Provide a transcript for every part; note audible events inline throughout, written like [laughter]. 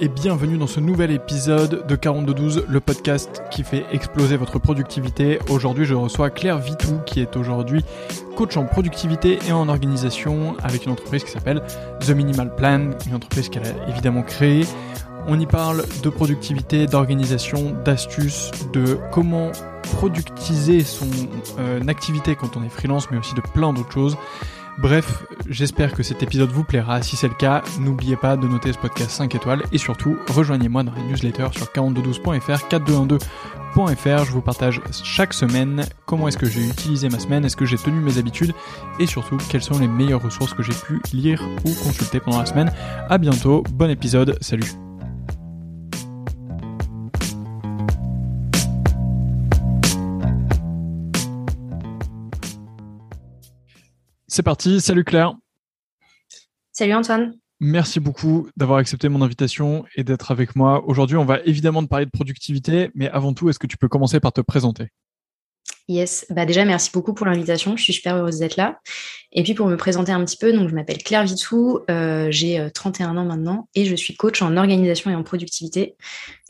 et bienvenue dans ce nouvel épisode de 4212, le podcast qui fait exploser votre productivité. Aujourd'hui, je reçois Claire Vitou qui est aujourd'hui coach en productivité et en organisation avec une entreprise qui s'appelle The Minimal Plan, une entreprise qu'elle a évidemment créée. On y parle de productivité, d'organisation, d'astuces, de comment productiser son euh, activité quand on est freelance, mais aussi de plein d'autres choses. Bref, j'espère que cet épisode vous plaira. Si c'est le cas, n'oubliez pas de noter ce podcast 5 étoiles et surtout, rejoignez-moi dans la newsletter sur 4212.fr, 4212.fr. Je vous partage chaque semaine comment est-ce que j'ai utilisé ma semaine, est-ce que j'ai tenu mes habitudes et surtout quelles sont les meilleures ressources que j'ai pu lire ou consulter pendant la semaine. À bientôt, bon épisode, salut. C'est parti. Salut Claire. Salut Antoine. Merci beaucoup d'avoir accepté mon invitation et d'être avec moi. Aujourd'hui, on va évidemment te parler de productivité, mais avant tout, est-ce que tu peux commencer par te présenter? Yes, bah déjà merci beaucoup pour l'invitation, je suis super heureuse d'être là. Et puis pour me présenter un petit peu, donc je m'appelle Claire Vitou, euh, j'ai 31 euh, ans maintenant et je suis coach en organisation et en productivité.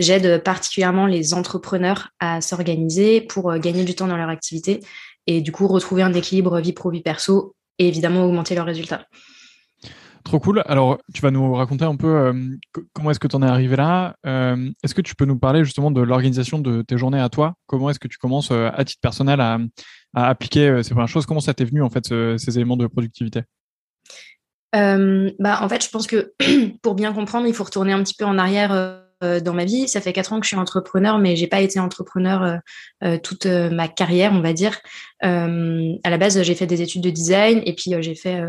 J'aide particulièrement les entrepreneurs à s'organiser pour euh, gagner du temps dans leur activité et du coup retrouver un équilibre vie pro vie perso et évidemment augmenter leurs résultats. Trop cool. Alors, tu vas nous raconter un peu euh, comment est-ce que tu en es arrivé là. Euh, est-ce que tu peux nous parler justement de l'organisation de tes journées à toi? Comment est-ce que tu commences euh, à titre personnel à, appliquer ces premières choses? Comment ça t'est venu en fait ces éléments de productivité? Bah, en fait, je pense que [clears throat] pour bien comprendre, il faut retourner un petit peu en arrière dans ma vie. Ça fait quatre ans que je suis entrepreneur, mais j'ai pas été entrepreneur euh, euh, toute ma carrière, on va dire. à la base, j'ai fait des études de design et puis j'ai fait,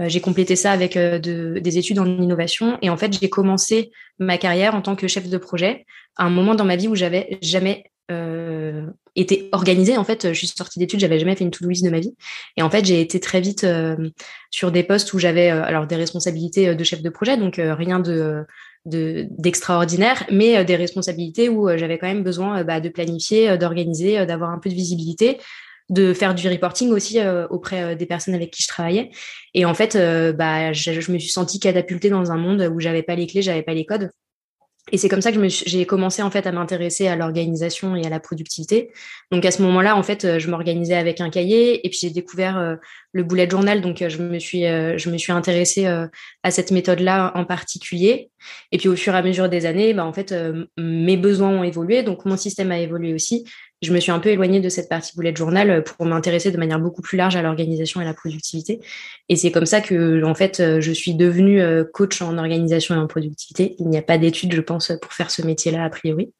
j'ai complété ça avec de, des études en innovation. Et en fait, j'ai commencé ma carrière en tant que chef de projet à un moment dans ma vie où j'avais jamais euh, été organisée. En fait, je suis sortie d'études, j'avais jamais fait une to-do list de ma vie. Et en fait, j'ai été très vite sur des postes où j'avais alors des responsabilités de chef de projet, donc rien de d'extraordinaire, mais euh, des responsabilités où euh, j'avais quand même besoin euh, bah, de planifier, d'organiser, d'avoir un peu de visibilité, de faire du reporting aussi auprès des personnes avec qui je travaillais. Et en fait, bah, je, je, me suis sentie catapultée dans un monde où j'avais pas les clés, j'avais pas les codes. Et c'est comme ça que j'ai commencé en fait à m'intéresser à l'organisation et à la productivité. Donc à ce moment-là, en fait, je m'organisais avec un cahier et puis j'ai découvert euh, le bullet journal. Donc euh, je me suis euh, je me suis intéressée à cette méthode-là en particulier. Et puis au fur et à mesure des années, bah, en fait, mes besoins ont évolué, donc mon système a évolué aussi je me suis un peu éloignée de cette partie bullet journal euh, pour m'intéresser de manière beaucoup plus large à l'organisation et à la productivité. Et c'est comme ça que, en fait, euh, je suis devenue euh, coach en organisation et en productivité. Il n'y a pas d'études, je pense, pour faire ce métier-là a priori.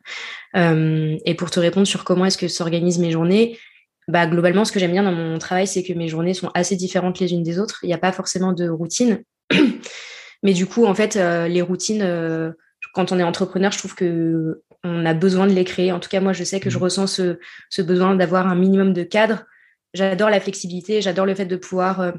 et pour te répondre sur comment est-ce que s'organisent mes journées, bah, globalement, ce que j'aime bien dans mon travail, c'est que mes journées sont assez différentes les unes des autres. Il n'y a pas forcément de routine. Mais du coup, en fait, les routines, quand on est entrepreneur, je trouve que on a besoin de les créer. En tout cas, moi, je sais que je mmh. ressens ce, besoin d'avoir un minimum de cadre. J'adore la flexibilité, j'adore le fait de pouvoir euh,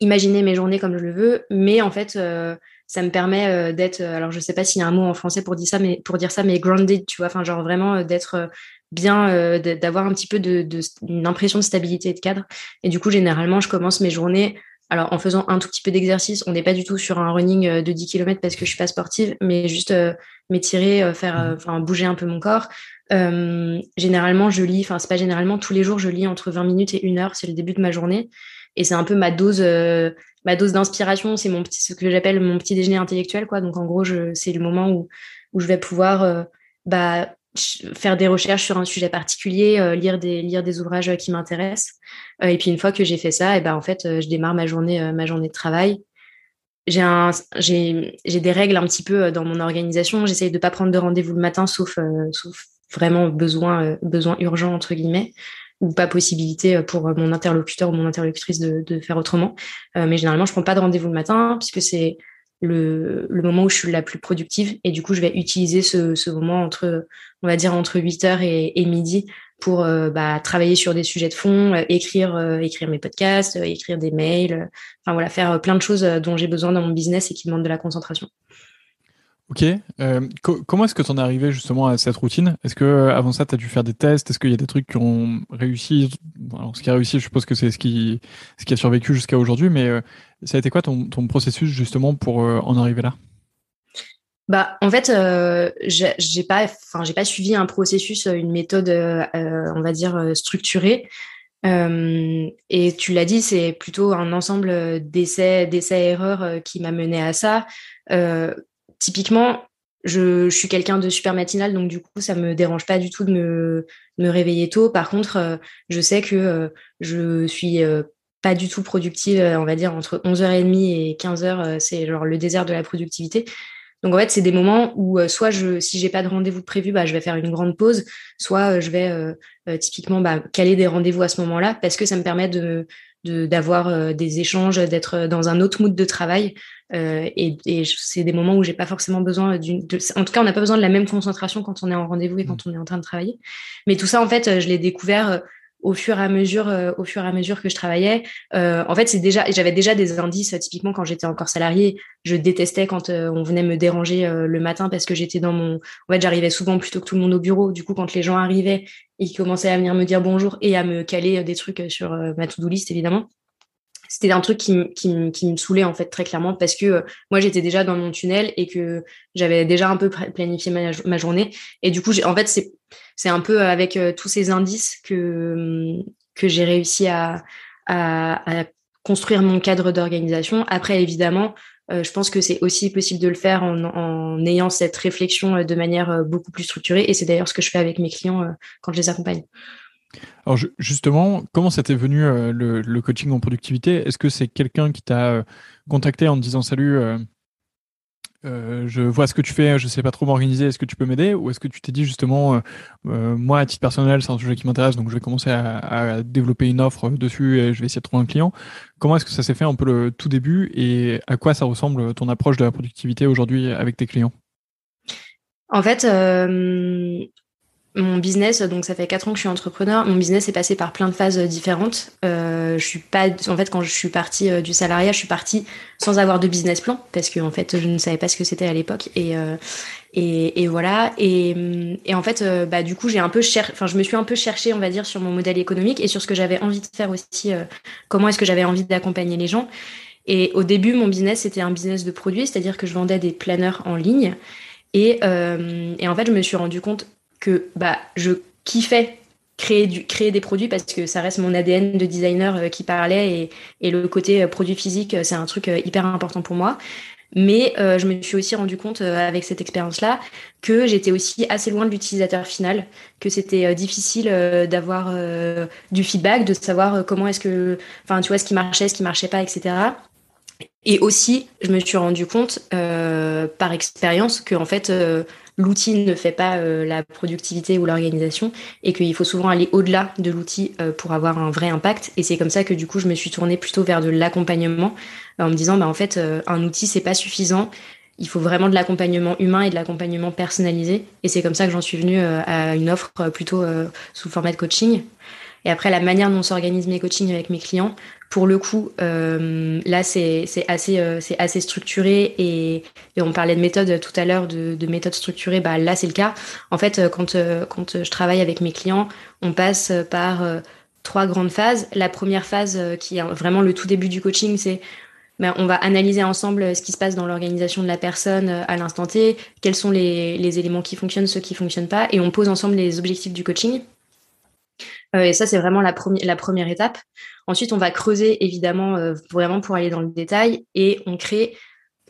imaginer mes journées comme je le veux, mais en fait, euh, ça me permet euh, d'être, alors je sais pas s'il y a un mot en français pour dire ça, mais pour dire ça, mais grounded, tu vois, enfin genre vraiment d'être bien, d'avoir un petit peu de, une impression de stabilité et de cadre. Et du coup, généralement, je commence mes journées alors, en faisant un tout petit peu d'exercice, on n'est pas du tout sur un running euh, de 10 km parce que je suis pas sportive, mais juste euh, m'étirer, euh, faire, enfin, bouger un peu mon corps. généralement, je lis, enfin, c'est pas généralement, tous les jours, je lis entre 20 minutes et une heure. C'est le début de ma journée. Et c'est un peu ma dose, ma dose d'inspiration. C'est mon petit, ce que j'appelle mon petit déjeuner intellectuel, quoi. Donc, en gros, c'est le moment où, où je vais pouvoir, bah, faire des recherches sur un sujet particulier, euh, lire des lire des ouvrages euh, qui m'intéressent. Euh, et puis une fois que j'ai fait ça, et ben en fait, je démarre ma journée ma journée de travail. J'ai un j'ai j'ai des règles un petit peu dans mon organisation. J'essaye de pas prendre de rendez-vous le matin, sauf sauf vraiment besoin besoin urgent entre guillemets ou pas possibilité pour mon interlocuteur ou mon interlocutrice de, de faire autrement. mais généralement, je prends pas de rendez-vous le matin puisque c'est le, moment où je suis la plus productive. Et du coup, je vais utiliser ce, moment entre, on va dire, entre 8 heures et, et midi pour euh, bah, travailler sur des sujets de fond, euh, écrire, euh, écrire mes podcasts, écrire des mails, enfin voilà, faire plein de choses dont j'ai besoin dans mon business et qui demandent de la concentration. Ok. Comment est-ce que tu en es arrivé justement à cette routine? Est-ce que avant ça, tu as dû faire des tests? Est-ce qu'il y a des trucs qui ont réussi? Ce qui a réussi, je suppose que c'est ce qui, ce qui a survécu jusqu'à aujourd'hui, mais ça a été quoi ton, ton processus justement pour en arriver là? Bah, en fait, euh, j'ai pas, enfin, j'ai pas suivi un processus, une méthode, on va dire structurée. et tu l'as dit, c'est plutôt un ensemble d'essais, d'essais-erreurs qui m'a mené à ça. typiquement, je, suis quelqu'un de super matinal, donc du coup, ça me dérange pas du tout de me, me réveiller tôt. Par contre, euh, je sais que euh, je suis euh, pas du tout productive, on va dire entre 11h30 et 15h, c'est genre le désert de la productivité. Donc en fait, c'est des moments où soit je, si j'ai pas de rendez-vous prévu, bah, je vais faire une grande pause, soit je vais typiquement bah, caler des rendez-vous à ce moment-là parce que ça me permet de d'avoir des échanges, d'être dans un autre mood de travail euh, et, et c'est des moments où j'ai pas forcément besoin d'une. En tout cas, on n'a pas besoin de la même concentration quand on est en rendez-vous et quand mm. on est en train de travailler. Mais tout ça, en fait, je l'ai découvert euh, au fur et à mesure, euh, au fur et à mesure que je travaillais. Euh, en fait, c'est déjà, j'avais déjà des indices. Typiquement, quand j'étais encore salarié, je détestais quand on venait me déranger le matin parce que j'étais dans mon. En fait, j'arrivais souvent plutôt que tout le monde au bureau. Du coup, quand les gens arrivaient, ils commençaient à venir me dire bonjour et à me caler des trucs sur ma to-do list, évidemment c'était un truc qui, me saoulait en fait très clairement parce que euh, moi j'étais déjà dans mon tunnel et que j'avais déjà un peu planifié ma, journée. Et du coup en fait c'est c'est un peu avec euh, tous ces indices que que j'ai réussi à, à, construire mon cadre d'organisation. Après évidemment euh, je pense que c'est aussi possible de le faire en, en, ayant cette réflexion de manière beaucoup plus structurée. Et c'est d'ailleurs ce que je fais avec mes clients quand je les accompagne. Alors justement, comment ça t'est venu euh, le, coaching en productivité? Est-ce que c'est quelqu'un qui t'a euh, contacté en te disant salut, euh, je vois ce que tu fais, je sais pas trop m'organiser, est-ce que tu peux m'aider? Ou est-ce que tu t'es dit justement, moi à titre personnel, c'est un sujet qui m'intéresse, donc je vais commencer à, développer une offre dessus et je vais essayer de trouver un client. Comment est-ce que ça s'est fait un peu le tout début et à quoi ça ressemble ton approche de la productivité aujourd'hui avec tes clients? En fait, mon business, donc ça fait quatre ans que je suis entrepreneur, mon business est passé par plein de phases différentes. Euh, je suis pas, en fait, quand je suis partie euh, du salariat, je suis partie sans avoir de business plan parce que en fait, je ne savais pas ce que c'était à l'époque et, euh, et, et voilà. Et, et en fait, euh, bah du coup, j'ai un peu cher, enfin, je me suis un peu cherchée, on va dire, sur mon modèle économique et sur ce que j'avais envie de faire aussi. comment est-ce que j'avais envie d'accompagner les gens. Et au début, mon business c'était un business de produits, c'est-à-dire que je vendais des planeurs en ligne. Et, et en fait, je me suis rendu compte que bah, je kiffais créer, du, créer des produits parce que ça reste mon ADN de designer euh, qui parlait et, et, le côté euh, produit physique, euh, c'est un truc hyper important pour moi. Mais je me suis aussi rendu compte avec cette expérience-là que j'étais aussi assez loin de l'utilisateur final, que c'était difficile d'avoir du feedback, de savoir comment est-ce que, enfin, tu vois, ce qui marchait, ce qui marchait pas, etc. Et aussi, je me suis rendu compte par expérience que en fait, l'outil ne fait pas euh, la productivité ou l'organisation et qu'il faut souvent aller au-delà de l'outil euh, pour avoir un vrai impact. Et c'est comme ça que du coup, je me suis tournée plutôt vers de l'accompagnement en me disant, bah, en fait, euh, un outil, c'est pas suffisant. Il faut vraiment de l'accompagnement humain et de l'accompagnement personnalisé. Et c'est comme ça que j'en suis venue à une offre plutôt sous format de coaching. Et après, la manière dont s'organisent mes coachings avec mes clients, pour le coup, euh, là, c'est assez, euh, assez structuré et, on parlait de méthode tout à l'heure, de, de méthode structurée. Bah, là, c'est le cas. En fait, euh, quand, euh, quand je travaille avec mes clients, on passe par trois grandes phases. La première phase, qui est vraiment le tout début du coaching, c'est ben, on va analyser ensemble ce qui se passe dans l'organisation de la personne à l'instant T, quels sont les, les éléments qui fonctionnent, ceux qui fonctionnent pas, et on pose ensemble les objectifs du coaching. Euh, et ça, c'est vraiment la, première étape. Ensuite, on va creuser évidemment euh, vraiment pour aller dans le détail et on crée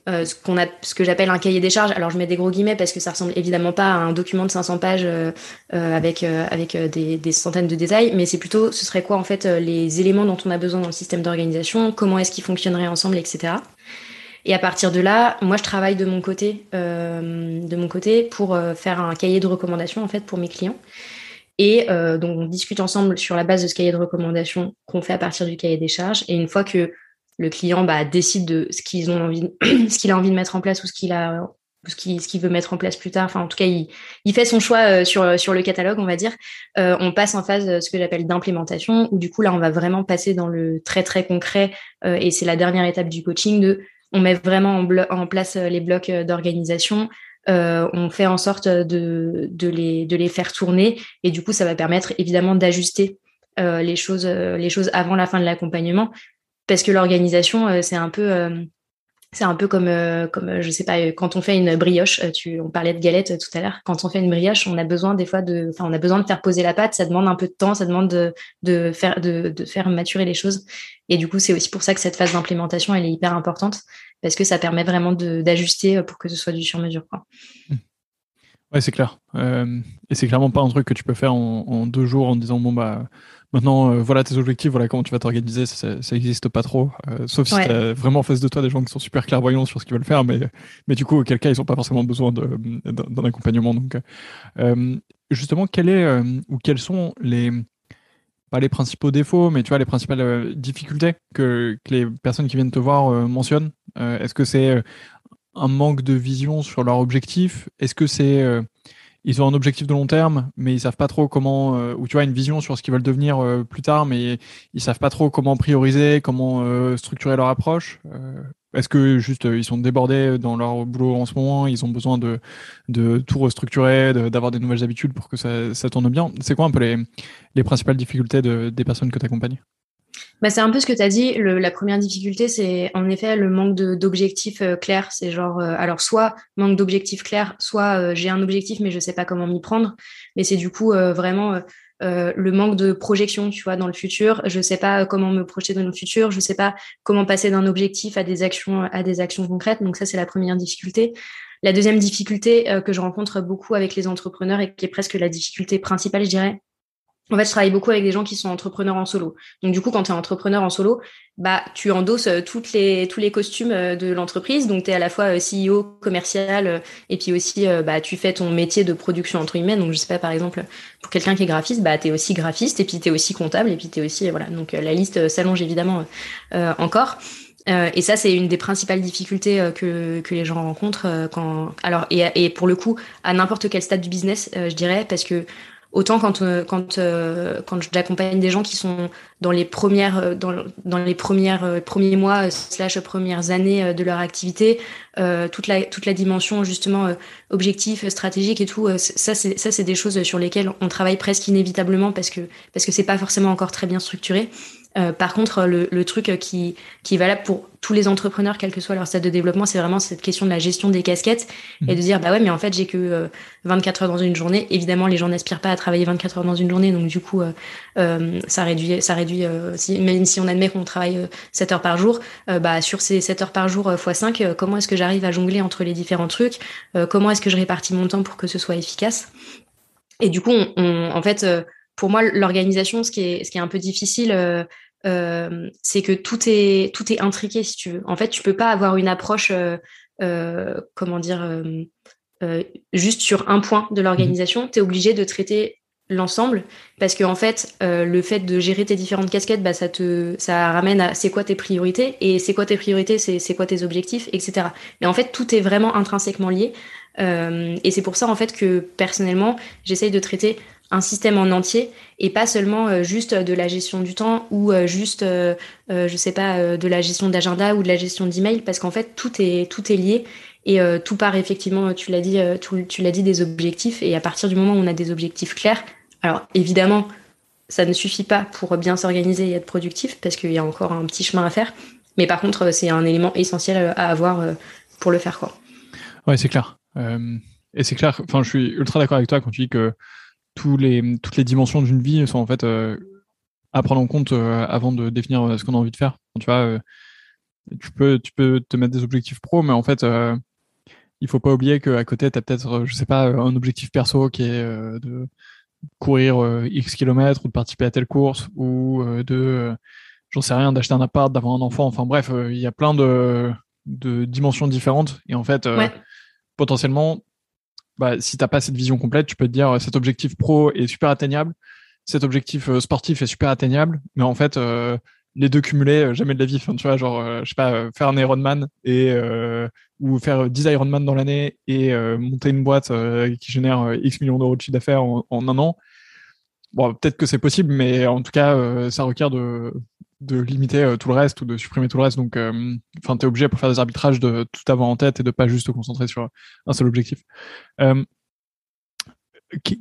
euh, ce qu'on a, ce que j'appelle un cahier des charges. Alors je mets des gros guillemets parce que ça ressemble évidemment pas à un document de 500 pages avec avec des, des, centaines de détails, mais c'est plutôt, ce serait quoi en fait les éléments dont on a besoin dans le système d'organisation, comment est-ce qu'ils fonctionneraient ensemble, etc. Et à partir de là, moi je travaille de mon côté, de mon côté pour faire un cahier de recommandations en fait pour mes clients. Et euh, donc, on discute ensemble sur la base de ce cahier de recommandation qu'on fait à partir du cahier des charges. Et une fois que le client bah, décide de ce qu'ils ont envie, [clears throat] ce qu'il a envie de mettre en place ou ce qu'il a, ce qu'il veut mettre en place plus tard. Enfin, en tout cas, il, il fait son choix euh, sur sur le catalogue, on va dire. Euh, on passe en phase ce que j'appelle d'implémentation, où du coup là, on va vraiment passer dans le très très concret. Euh, et c'est la dernière étape du coaching de, on met vraiment en, en place les blocs d'organisation. Euh, on fait en sorte de, de, les, de les faire tourner et du coup ça va permettre évidemment d'ajuster euh, les choses les choses avant la fin de l'accompagnement parce que l'organisation c'est un peu c'est un peu comme, euh, comme euh, je sais pas, quand on fait une brioche, euh, tu, on parlait de galette tout à l'heure. Quand on fait une brioche, on a besoin des fois de, enfin, on a besoin de faire poser la pâte. Ça demande un peu de temps, ça demande de, de faire, de, de faire maturer les choses. Et du coup, c'est aussi pour ça que cette phase d'implémentation, elle est hyper importante parce que ça permet vraiment d'ajuster pour que ce soit du sur-mesure. Mmh. Ouais, c'est clair. et c'est clairement pas un truc que tu peux faire en, en deux jours en disant bon bah Maintenant, euh, voilà tes objectifs, voilà comment tu vas t'organiser, ça n'existe pas trop. Euh, sauf si tu as vraiment en face de toi des gens qui sont super clairvoyants sur ce qu'ils veulent faire, mais, mais du coup, auquel cas, ils n'ont pas forcément besoin d'un accompagnement. Donc, euh, justement, quel est ou quels sont les pas les principaux défauts, mais tu vois les principales difficultés que, que, les personnes qui viennent te voir mentionnent? Est-ce que c'est un manque de vision sur leur objectif? Est-ce que c'est ils ont un objectif de long terme, mais ils savent pas trop comment, euh, ou tu vois, une vision sur ce qu'ils veulent devenir euh, plus tard, mais ils savent pas trop comment prioriser, comment euh, structurer leur approche? Est-ce que juste ils sont débordés dans leur boulot en ce moment, ils ont besoin de, de tout restructurer, d'avoir des nouvelles habitudes pour que ça, tourne bien? C'est quoi un peu les, les principales difficultés de, des personnes que tu accompagnes bah, c'est un peu ce que tu as dit. la première difficulté, c'est en effet le manque d'objectifs euh, clairs. C'est genre, euh, alors soit manque d'objectifs clairs, soit euh, j'ai un objectif mais je sais pas comment m'y prendre. Mais c'est du coup vraiment le manque de projection, tu vois, dans le futur. Je sais pas comment me projeter dans le futur. Je sais pas comment passer d'un objectif à des actions, à des actions concrètes. Donc ça, c'est la première difficulté. La deuxième difficulté que je rencontre beaucoup avec les entrepreneurs et qui est presque la difficulté principale, je dirais, en fait, je travaille beaucoup avec des gens qui sont entrepreneurs en solo. Donc, du coup, quand tu es entrepreneur en solo, bah, tu endosses euh, toutes les, tous les costumes euh, de l'entreprise. Donc, tu es à la fois euh, CEO, commercial, et puis aussi, bah, tu fais ton métier de production entre guillemets. Donc, je sais pas, par exemple, pour quelqu'un qui est graphiste, bah, tu es aussi graphiste, et puis tu es aussi comptable, et puis tu es aussi, voilà. Donc, la liste s'allonge évidemment encore. et ça, c'est une des principales difficultés que, que les gens rencontrent quand. Alors, et, et pour le coup, à n'importe quel stade du business, je dirais, parce que Autant quand euh, quand euh, quand j'accompagne des gens qui sont dans les premières euh, dans, dans les premières premiers mois slash premières années de leur activité, toute la toute la dimension justement objectif, stratégique et tout, ça c'est ça c'est des choses sur lesquelles on travaille presque inévitablement parce que parce que c'est pas forcément encore très bien structuré. Euh, par contre, le, le, truc qui, qui est valable pour tous les entrepreneurs, quel que soit leur stade de développement, c'est vraiment cette question de la gestion des casquettes et de dire, bah ouais, mais en fait, j'ai que 24 euh, heures dans une journée. Évidemment, les gens n'aspirent pas à travailler 24 heures dans une journée, donc du coup, euh, euh ça réduit, ça réduit si, même si on admet qu'on travaille 7 heures par jour, bah sur ces 7 heures par jour x 5, comment est-ce que j'arrive à jongler entre les différents trucs? Comment est-ce que je répartis mon temps pour que ce soit efficace? Et du coup, on, en fait, pour moi, l'organisation, ce qui est, ce qui est un peu difficile, euh, euh, c'est que tout est, tout est intriqué, si tu veux. En fait, tu peux pas avoir une approche, euh, comment dire, juste sur un point de l'organisation. Tu es obligé de traiter l'ensemble parce que en fait le fait de gérer tes différentes casquettes bah ça te ça ramène à c'est quoi tes priorités et c'est quoi tes priorités c'est c'est quoi tes objectifs etc mais en fait tout est vraiment intrinsèquement lié et c'est pour ça en fait que personnellement j'essaye de traiter un système en entier et pas seulement euh, juste de la gestion du temps ou euh, juste, euh, je sais pas, de la gestion d'agenda ou de la gestion d'email parce qu'en fait tout est tout est lié et tout part effectivement, tu l'as dit, tu l'as dit des objectifs et à partir du moment où on a des objectifs clairs, alors évidemment ça ne suffit pas pour bien s'organiser et être productif parce qu'il y a encore un petit chemin à faire, mais par contre c'est un élément essentiel à avoir pour le faire quoi. Ouais c'est clair. et c'est clair, enfin je suis ultra d'accord avec toi quand tu dis que tous les, toutes les dimensions d'une vie sont en fait euh, à prendre en compte euh, avant de définir euh, ce qu'on a envie de faire. Tu vois, tu peux, tu peux te mettre des objectifs pro, mais en fait, il faut pas oublier qu'à côté, tu as peut-être, je sais pas, un objectif perso qui est de courir X kilomètres ou de participer à telle course ou de, j'en sais rien, d'acheter un appart, d'avoir un enfant. Enfin bref, il y a plein de, de dimensions différentes. Et en fait, potentiellement, bah, si t'as pas cette vision complète, tu peux te dire euh, cet objectif pro est super atteignable, cet objectif euh, sportif est super atteignable, mais en fait euh, les deux cumulés jamais de la vie. Tu vois, genre je sais pas faire un Ironman et ou faire 10 Ironman dans l'année et monter une boîte qui génère X millions d'euros de chiffre d'affaires en, en, un an. Bon, peut-être que c'est possible, mais en tout cas, ça requiert de, de limiter euh, tout le reste ou de supprimer tout le reste. Donc, euh, enfin, tu es obligé pour faire des arbitrages de tout avoir en tête et de pas juste te concentrer sur un seul objectif. Euh,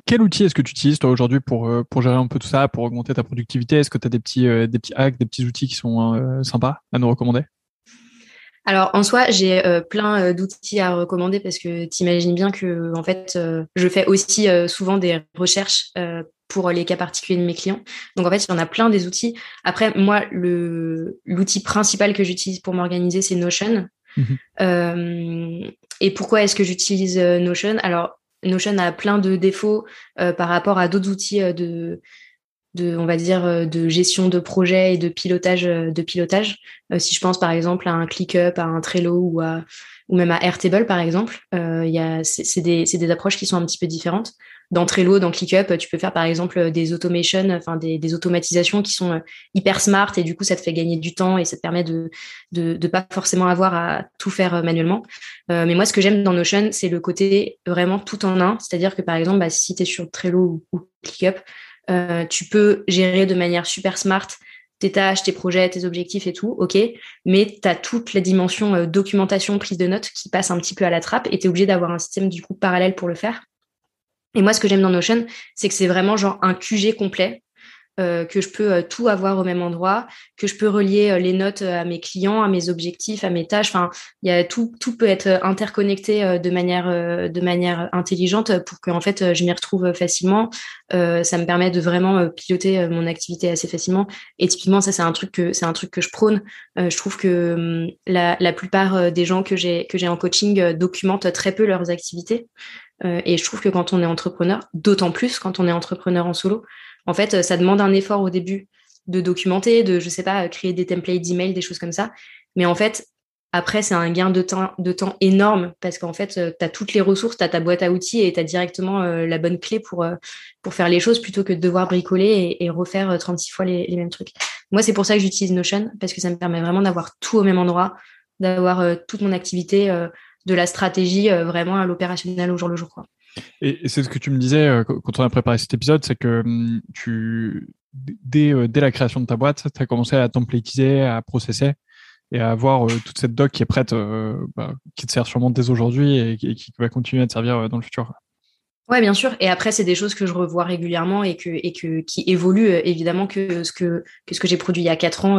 quel outil est-ce que tu utilises toi aujourd'hui pour, gérer un peu tout ça, pour augmenter ta productivité? Est-ce que tu as des petits, des petits hacks, des petits outils qui sont sympas à nous recommander? Alors en soi, j'ai plein d'outils à recommander parce que tu imagines bien que en fait, je fais aussi souvent des recherches pour les cas particuliers de mes clients. Donc en fait, il y en a plein des outils. Après, moi, l'outil principal que j'utilise pour m'organiser, c'est Notion. Mhm. et pourquoi est-ce que j'utilise Notion? Alors, Notion a plein de défauts par rapport à d'autres outils de, de, on va dire, euh, de gestion de projet et de pilotage. Euh, de pilotage. Euh, si je pense par exemple à un ClickUp, à un Trello ou, à, ou même à Airtable par exemple, euh, y a, c'est, des, c'est des approches qui sont un petit peu différentes. Dans Trello, dans ClickUp, tu peux faire par exemple des automations, enfin des, automatisations qui sont hyper smart et du coup ça te fait gagner du temps et ça te permet de de, pas forcément avoir à tout faire manuellement. Euh, mais moi, ce que j'aime dans Notion, c'est le côté vraiment tout en un. C'est-à-dire que par exemple, bah, si tu es sur Trello ou, ClickUp, euh, tu peux gérer de manière super smart tes tâches, tes projets, tes objectifs et tout, ok, mais tu as toute la dimension euh, documentation, prise de notes qui passe un petit peu à la trappe et tu es obligé d'avoir un système du coup parallèle pour le faire. Et moi, ce que j'aime dans Notion, c'est que c'est vraiment genre un QG complet euh, que je peux euh, tout avoir au même endroit, que je peux relier euh, les notes à mes clients, à mes objectifs, à mes tâches. Enfin, il y a tout, tout peut être interconnecté de manière, de manière intelligente pour que en fait je m'y retrouve facilement. ça me permet de vraiment piloter mon activité assez facilement. Et typiquement, ça c'est un truc que c'est un truc que je prône. je trouve que hum, la, la plupart des gens que j'ai que j'ai en coaching documentent très peu leurs activités. Et je trouve que quand on est entrepreneur, d'autant plus quand on est entrepreneur en solo, en fait, ça demande un effort au début de documenter, de, je sais pas, créer des templates d'email, des choses comme ça. Mais en fait, après, c'est un gain de temps, de temps énorme parce qu'en fait, tu as toutes les ressources, tu as ta boîte à outils et tu as directement euh, la bonne clé pour, euh, pour faire les choses plutôt que de devoir bricoler et, refaire 36 euh, fois les, mêmes trucs. Moi, c'est pour ça que j'utilise Notion parce que ça me permet vraiment d'avoir tout au même endroit, d'avoir toute mon activité, de la stratégie vraiment à l'opérationnel au jour le jour. Quoi. Et, c'est ce que tu me disais euh, quand on a préparé cet épisode, c'est que hum, tu, dès, euh, dès la création de ta boîte, tu as commencé à templatiser, à processer et à avoir euh, toute cette doc qui est prête, bah, qui te sert sûrement dès aujourd'hui et, qui va continuer à te servir dans le futur. Ouais, bien sûr. Et après, c'est des choses que je revois régulièrement et que et que qui évoluent évidemment que ce que que ce que j'ai produit il y a quatre ans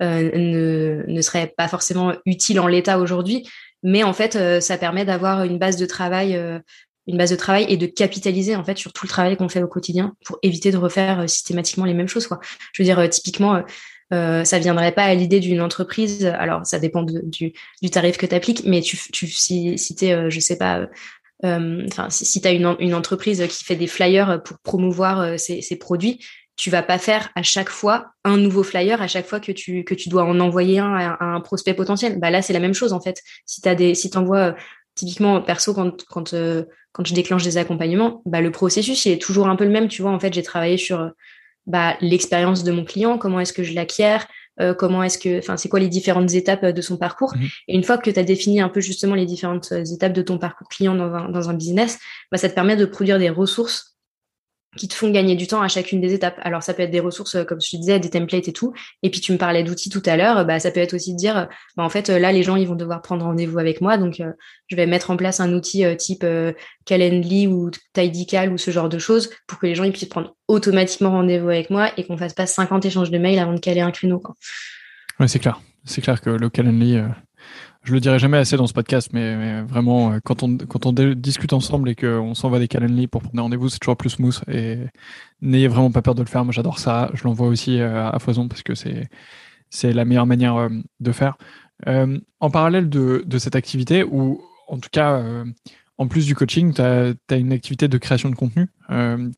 ne ne serait pas forcément utile en l'état aujourd'hui. Mais en fait, ça permet d'avoir une base de travail une base de travail et de capitaliser en fait sur tout le travail qu'on fait au quotidien pour éviter de refaire euh, systématiquement les mêmes choses. Quoi. Je veux dire, euh, typiquement, euh, ça viendrait pas à l'idée d'une entreprise. Alors, ça dépend du, du, tarif que tu appliques, mais tu, tu, si, si tu es, je sais pas, enfin, si, si tu as une, une, entreprise qui fait des flyers pour promouvoir ses, produits, tu vas pas faire à chaque fois un nouveau flyer à chaque fois que tu que tu dois en envoyer un à, un prospect potentiel. Bah là c'est la même chose en fait. Si tu des si t'envoies typiquement perso quand quand quand je déclenche des accompagnements, bah, le processus il est toujours un peu le même. Tu vois, en fait, j'ai travaillé sur bah, l'expérience de mon client, comment est-ce que je l'acquiers, euh, comment est-ce que, enfin, c'est quoi les différentes étapes de son parcours. Mhm. Et une fois que tu as défini un peu justement les différentes étapes de ton parcours client dans un, dans un business, bah, ça te permet de produire des ressources qui te font gagner du temps à chacune des étapes. Alors ça peut être des ressources, euh, comme je te disais, des templates et tout. Et puis tu me parlais d'outils tout à l'heure, bah, ça peut être aussi de dire, bah, en fait, là, les gens, ils vont devoir prendre rendez-vous avec moi. Donc, euh, je vais mettre en place un outil euh, type Calendly ou Tidycal ou ce genre de choses pour que les gens ils puissent prendre automatiquement rendez-vous avec moi et qu'on fasse pas 50 échanges de mails avant de caler un créneau. Quoi. Ouais, c'est clair. C'est clair que le Calendly, je le dirai jamais assez dans ce podcast, mais, vraiment, euh, quand on, quand on discute ensemble et qu'on s'envoie des calendly pour prendre rendez-vous, c'est toujours plus smooth. Et n'ayez vraiment pas peur de le faire. Moi, j'adore ça. Je l'envoie aussi euh, à foison parce que c'est, c'est la meilleure manière euh, de faire. en parallèle de, de, cette activité, ou en tout cas, en plus du coaching, tu as, une activité de création de contenu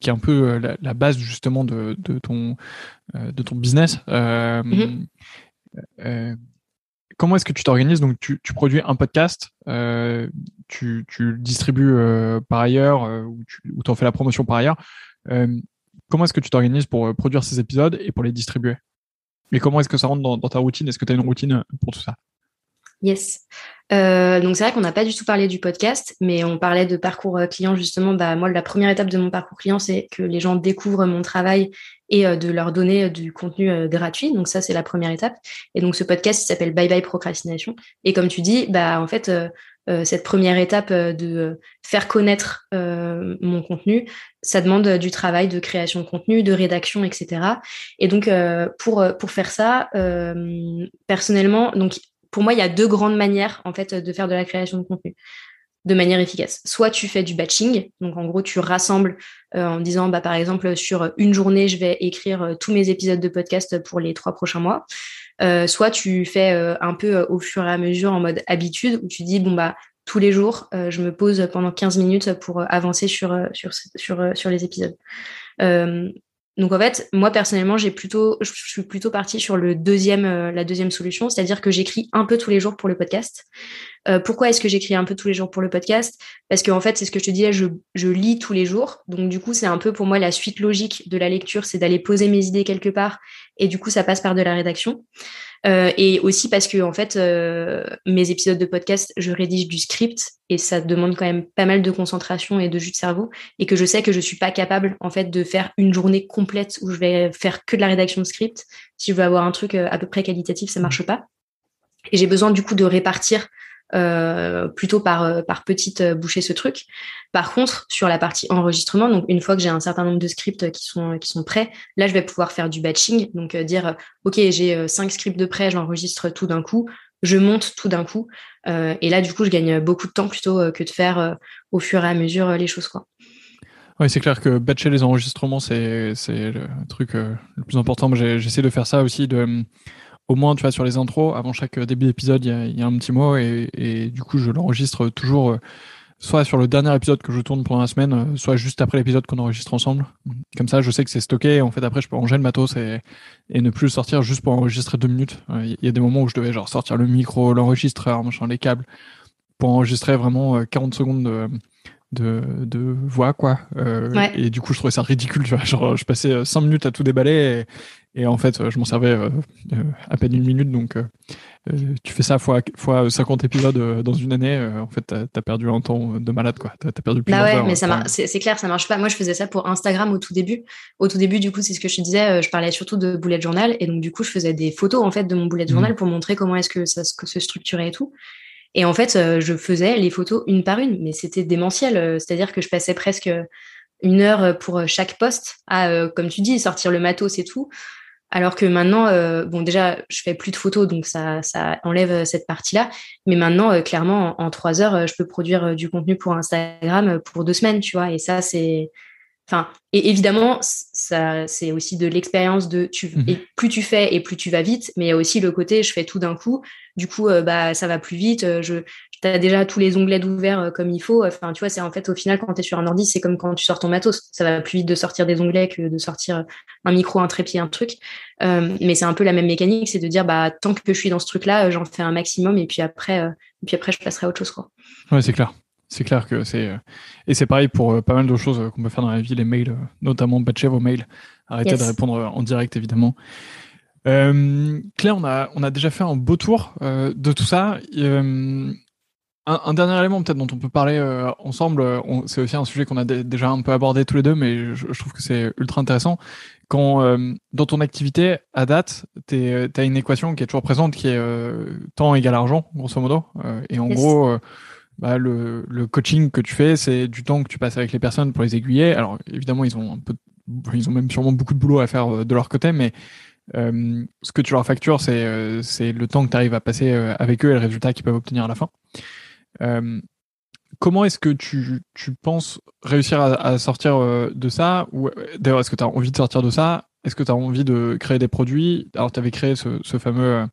qui est un peu la, base justement de, de ton, de ton business. Mm-hmm comment est-ce que tu t'organises? Donc, tu, produis un podcast, euh, tu, le distribues euh, par ailleurs euh, ou tu en fais la promotion par ailleurs. comment est-ce que tu t'organises pour produire ces épisodes et pour les distribuer? Et comment est-ce que ça rentre dans, ta routine? Est-ce que tu as une routine pour tout ça? Yes. donc c'est vrai qu'on n'a pas du tout parlé du podcast, mais on parlait de parcours client justement. Bah moi, la première étape de mon parcours client, c'est que les gens découvrent mon travail et euh, de leur donner euh, du contenu euh, gratuit. Donc ça, c'est la première étape. Et donc ce podcast, il s'appelle Bye Bye Procrastination. Et comme tu dis, bah en fait, cette première étape de faire connaître mon contenu, ça demande du travail de création de contenu, de rédaction, etc. Et donc pour pour faire ça, personnellement, donc pour moi, il y a deux grandes manières en fait de faire de la création de contenu de manière efficace. Soit tu fais du batching, donc en gros tu rassembles euh, en disant bah par exemple sur une journée je vais écrire euh, tous mes épisodes de podcast pour les trois prochains mois. Euh, soit tu fais un peu au fur et à mesure en mode habitude où tu dis bon bah tous les jours je me pose pendant 15 minutes pour avancer sur sur sur sur les épisodes. Donc en fait, moi personnellement, j'ai plutôt, je suis plutôt partie sur le deuxième, euh, la deuxième solution, c'est-à-dire que j'écris un peu tous les jours pour le podcast. Euh, pourquoi est-ce que j'écris un peu tous les jours pour le podcast? Parce qu'en fait, c'est ce que je te disais, je, je lis tous les jours. Donc du coup, c'est un peu pour moi la suite logique de la lecture, c'est d'aller poser mes idées quelque part, et du coup, ça passe par de la rédaction. Euh, et aussi parce que en fait, euh, mes épisodes de podcast, je rédige du script et ça demande quand même pas mal de concentration et de jus de cerveau et que je sais que je suis pas capable en fait de faire une journée complète où je vais faire que de la rédaction de script. Si je veux avoir un truc euh, à peu près qualitatif, ça marche pas. Et j'ai besoin du coup de répartir euh, plutôt par, euh, par petite euh, boucher ce truc. Par contre, sur la partie enregistrement, donc une fois que j'ai un certain nombre de scripts qui sont, qui sont prêts, là, je vais pouvoir faire du batching, donc dire, OK, j'ai cinq scripts de prêt, j'enregistre tout d'un coup, je monte tout d'un coup. et là, du coup, je gagne beaucoup de temps plutôt que de faire au fur et à mesure les choses. Quoi. Oui, c'est clair que batcher les enregistrements, c'est le truc le plus important. J'essaie de faire ça aussi, de au moins, tu vois, sur les intros, avant chaque début d'épisode, il y, a un petit mot et, du coup, je l'enregistre toujours euh, soit sur le dernier épisode que je tourne pendant la semaine, euh, soit juste après l'épisode qu'on enregistre ensemble. Comme ça, je sais que c'est stocké. En fait, après, je peux ranger le matos et, et ne plus le sortir juste pour enregistrer deux minutes. Euh, il y a des moments où je devais genre sortir le micro, l'enregistreur, machin, les câbles, pour enregistrer vraiment 40 secondes de, de, de voix quoi et du coup je trouvais ça ridicule tu vois genre je passais 5 minutes à tout déballer et en fait, euh, je m'en servais euh, euh, à peine une minute. Donc, tu fais ça fois, fois 50 épisodes dans une année. en fait, tu as, perdu un temps de malade. quoi. Tu as, perdu plus bah ouais, mais ça c'est clair, ça marche pas. Moi, je faisais ça pour Instagram au tout début. Au tout début, du coup, c'est ce que je te disais. Je parlais surtout de bullet journal. Et donc, du coup, je faisais des photos en fait de mon bullet mmh. journal pour montrer comment est-ce que ça se structurait et tout. Et en fait, je faisais les photos une par une, mais c'était démentiel. C'est-à-dire que je passais presque une heure pour chaque poste à, comme tu dis, sortir le matos et tout. Alors que maintenant, euh, bon, déjà, je fais plus de photos, donc ça, ça enlève euh, cette partie-là. Mais maintenant, euh, clairement, en, trois heures, je peux produire du contenu pour Instagram pour deux semaines, tu vois. Et ça, c'est, enfin, et évidemment, ça, c'est aussi de l'expérience de, tu, mmh et plus tu fais et plus tu vas vite. Mais il y a aussi le côté, je fais tout d'un coup. Du coup, bah, ça va plus vite. Je, tu as déjà tous les onglets d'ouvert euh, comme il faut. Enfin, tu vois, c'est en fait au final quand tu es sur un ordi, c'est comme quand tu sors ton matos. Ça va plus vite de sortir des onglets que de sortir un micro, un trépied, un truc. Euh, mais c'est un peu la même mécanique, c'est de dire bah tant que je suis dans ce truc-là, euh, j'en fais un maximum et puis après, et puis après je passerai à autre chose quoi. Ouais, c'est clair. C'est clair que c'est et c'est pareil pour pas mal de choses qu'on peut faire dans la vie, les mails, notamment batcher vos mails, arrêter de répondre en direct évidemment. Claire, on a, on a déjà fait un beau tour de tout ça. Un, dernier élément peut-être dont on peut parler euh, ensemble, euh, c'est aussi un sujet qu'on a déjà un peu abordé tous les deux, mais je, trouve que c'est ultra intéressant. Quand euh, dans ton activité à date, tu as une équation qui est toujours présente, qui est temps égal argent, grosso modo. et en gros, bah, le, le, coaching que tu fais, c'est du temps que tu passes avec les personnes pour les aiguiller. Alors évidemment, ils ont un peu, ils ont même sûrement beaucoup de boulot à faire de leur côté, mais ce que tu leur factures, c'est c'est le temps que tu arrives à passer avec eux et le résultat qu'ils peuvent obtenir à la fin. Euh, comment est-ce que tu, tu, penses réussir à, sortir euh, de ça Ou d'ailleurs, est-ce que tu as envie de sortir de ça? Est-ce que tu as envie de créer des produits? Alors, tu avais créé ce, fameux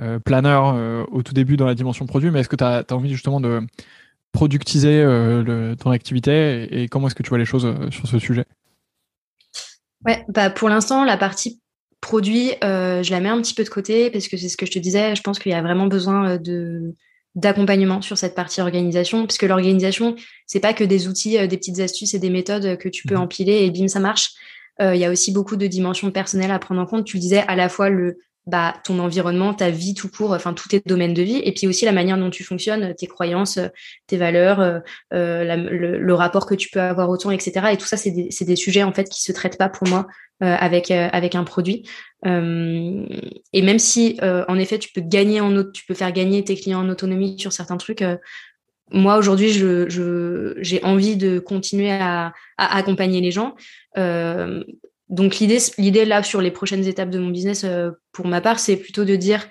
euh, planner au tout début dans la dimension produit, mais est-ce que tu as, envie justement de productiser ton activité et, comment est-ce que tu vois les choses sur ce sujet? Ouais, bah pour l'instant, la partie produit, je la mets un petit peu de côté parce que c'est ce que je te disais. Je pense qu'il y a vraiment besoin de d'accompagnement sur cette partie organisation, puisque l'organisation, c'est pas que des outils, euh, des petites astuces et des méthodes que tu peux mhm. empiler et bim, ça marche. Euh, il y a aussi beaucoup de dimensions personnelles à prendre en compte. Tu disais à la fois le bah, ton environnement, ta vie tout court, enfin tous tes domaines de vie, et puis aussi la manière dont tu fonctionnes, tes croyances, tes valeurs, euh, le, rapport que tu peux avoir au temps, etc. Et tout ça, c'est des, des, sujets en fait qui se traitent pas pour moi euh, avec euh, avec un produit. Euh, et même si en effet tu peux gagner en tu peux faire gagner tes clients en autonomie sur certains trucs. moi aujourd'hui, je j'ai envie de continuer à, accompagner les gens. Donc l'idée l'idée là sur les prochaines étapes de mon business pour ma part, c'est plutôt de dire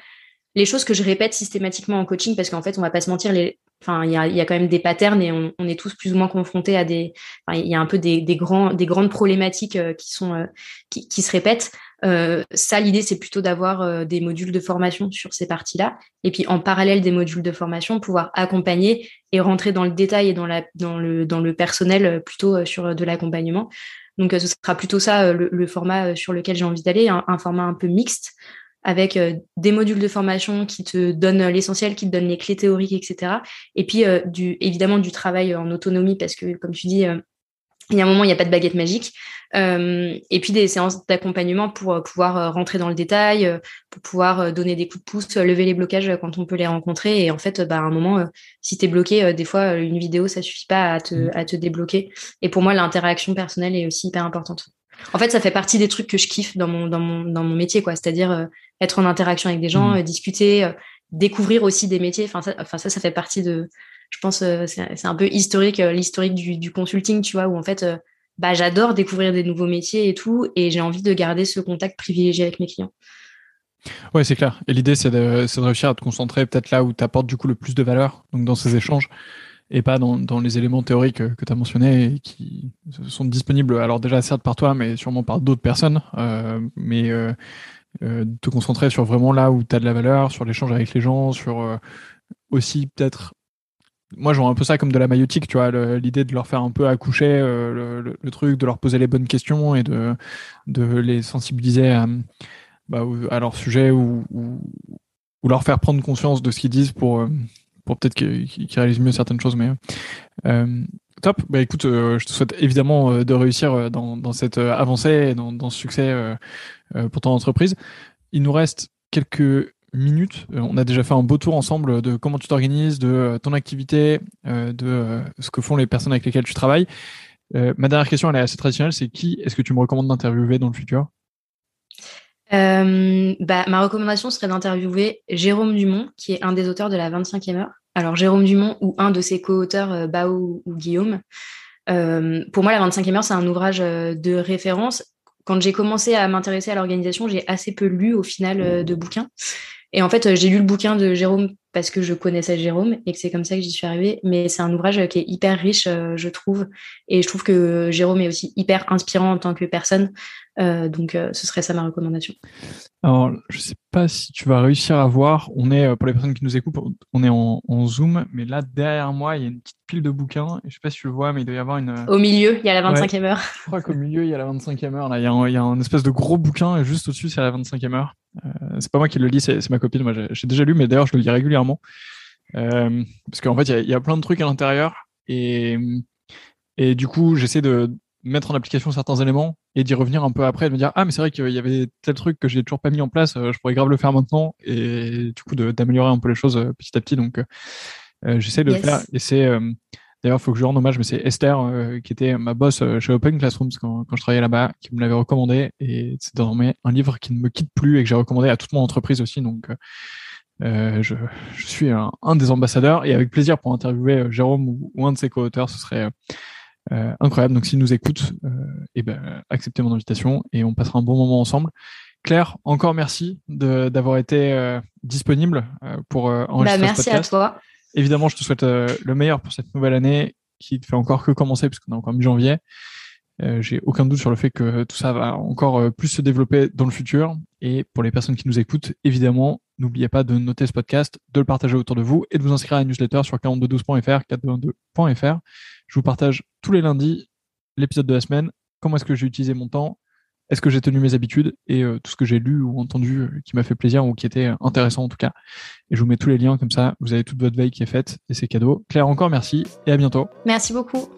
les choses que je répète systématiquement en coaching, parce qu'en fait, on va pas se mentir, les, enfin, il y a, quand même des patterns et on, est tous plus ou moins confrontés à des, il y a un peu des, grands, des grandes problématiques euh, qui sont, euh, qui, se répètent. Euh, ça, l'idée, c'est plutôt d'avoir euh, des modules de formation sur ces parties-là, et puis en parallèle des modules de formation, pouvoir accompagner et rentrer dans le détail et dans, la, dans, le, dans le personnel plutôt sur de l'accompagnement. Donc, ce sera plutôt ça le, le format sur lequel j'ai envie d'aller, un, format un peu mixte avec euh, des modules de formation qui te donnent l'essentiel, qui te donnent les clés théoriques, etc. Et puis, euh, du, évidemment, du travail en autonomie, parce que, comme tu dis, euh, il y a un moment, il n'y a pas de baguette magique. et puis, des séances d'accompagnement pour pouvoir rentrer dans le détail, pour pouvoir donner des coups de pouce, lever les blocages quand on peut les rencontrer. Et en fait, bah, à un moment, si tu es bloqué, des fois, une vidéo, ça suffit pas à te, mmh. à te débloquer. Et pour moi, l'interaction personnelle est aussi hyper importante. En fait, ça fait partie des trucs que je kiffe dans mon, dans mon, dans mon métier, quoi. C'est-à-dire euh, être en interaction avec des gens, mmh. euh, discuter, euh, découvrir aussi des métiers. Enfin ça, enfin, ça, ça fait partie de, je pense, c'est un peu historique, l'historique du, consulting, tu vois, où en fait, bah, j'adore découvrir des nouveaux métiers et tout, et j'ai envie de garder ce contact privilégié avec mes clients. Ouais, c'est clair. Et l'idée, c'est de, réussir à te concentrer peut-être là où tu apportes du coup le plus de valeur, donc dans ces échanges et pas dans, dans, les éléments théoriques que tu as mentionnés et qui sont disponibles, alors déjà certes par toi, mais sûrement par d'autres personnes, euh, mais euh, euh, te concentrer sur vraiment là où tu as de la valeur, sur l'échange avec les gens, sur euh, aussi peut-être... Moi, je un peu ça comme de la maïotique, tu vois, l'idée de leur faire un peu accoucher euh, le, truc, de leur poser les bonnes questions et de, de les sensibiliser à, bah, à leur sujet ou, ou, leur faire prendre conscience de ce qu'ils disent pour pour peut-être qu'il réalise mieux certaines choses. Mais euh, top. Bah écoute, euh, je te souhaite évidemment euh, de réussir euh, dans, dans cette avancée dans, dans ce succès pour ton entreprise. Il nous reste quelques minutes. On a déjà fait un beau tour ensemble de comment tu t'organises, de ton activité, de ce que font les personnes avec lesquelles tu travailles. ma dernière question, elle est assez traditionnelle, c'est qui est-ce que tu me recommandes d'interviewer dans le futur? Euh, bah, ma recommandation serait d'interviewer Jérôme Dumont, qui est un des auteurs de la 25e heure. Alors, Jérôme Dumont ou un de ses co-auteurs, euh, Bao ou Guillaume. Euh, pour moi, la 25e heure, c'est un ouvrage euh, de référence. Quand j'ai commencé à m'intéresser à l'organisation, j'ai assez peu lu au final euh, de bouquins. Et en fait, j'ai lu le bouquin de Jérôme parce que je connaissais Jérôme et que c'est comme ça que j'y suis arrivée. Mais c'est un ouvrage qui est hyper riche, je trouve. Et je trouve que Jérôme est aussi hyper inspirant en tant que personne. Euh, donc, euh, ce serait ça ma recommandation. Alors, je sais pas si tu vas réussir à voir. On est, euh, pour les personnes qui nous écoutent, on est en, en, Zoom, mais là, derrière moi, il y a une petite pile de bouquins. Je sais pas si tu le vois, mais il doit y avoir une. Au milieu, il y a la 25e heure. Je crois qu'au milieu, il y a la 25e heure. Là, il y a un, il y a un espèce de gros bouquin et juste au-dessus, c'est la 25e heure. Euh, c'est pas moi qui le lis, c'est ma copine. Moi, j'ai déjà lu, mais d'ailleurs, je le lis régulièrement. Euh, parce qu'en fait, il y, a, il y, a, plein de trucs à l'intérieur. Et, et du coup, j'essaie de mettre en application certains éléments et d'y revenir un peu après et de me dire ah mais c'est vrai qu'il y avait tel truc que j'ai toujours pas mis en place euh, je pourrais grave le faire maintenant et du coup d'améliorer un peu les choses euh, petit à petit donc euh, j'essaie de yes. le faire et c'est euh, d'ailleurs faut que je rende hommage mais c'est Esther euh, qui était ma boss chez Open Classrooms quand, quand je travaillais là-bas qui me l'avait recommandé et c'est désormais un livre qui ne me quitte plus et que j'ai recommandé à toute mon entreprise aussi donc euh, je, je, suis un, un, des ambassadeurs et avec plaisir pour interviewer Jérôme ou, ou un de ses co-auteurs, ce serait euh, incroyable. Donc s'ils nous euh, eh ben, acceptez mon invitation et on passera un bon moment ensemble. Claire, encore merci d'avoir été euh, disponible euh, pour euh, enregistrer bah, merci ce podcast. à toi. Évidemment, je te souhaite le meilleur pour cette nouvelle année qui ne fait encore que commencer puisqu'on est encore mi-janvier. J'ai aucun doute sur le fait que tout ça va encore plus se développer dans le futur. Et pour les personnes qui nous écoutent, évidemment, n'oubliez pas de noter ce podcast, de le partager autour de vous et de vous inscrire à la newsletter sur 4212.fr, 422.fr. Je vous partage tous les lundis l'épisode de la semaine, comment est-ce que j'ai utilisé mon temps, est-ce que j'ai tenu mes habitudes et euh, tout ce que j'ai lu ou entendu euh, qui m'a fait plaisir ou qui était intéressant en tout cas. Et je vous mets tous les liens comme ça, vous avez toute votre veille qui est faite et c'est cadeau. Claire, encore merci et à bientôt. Merci beaucoup.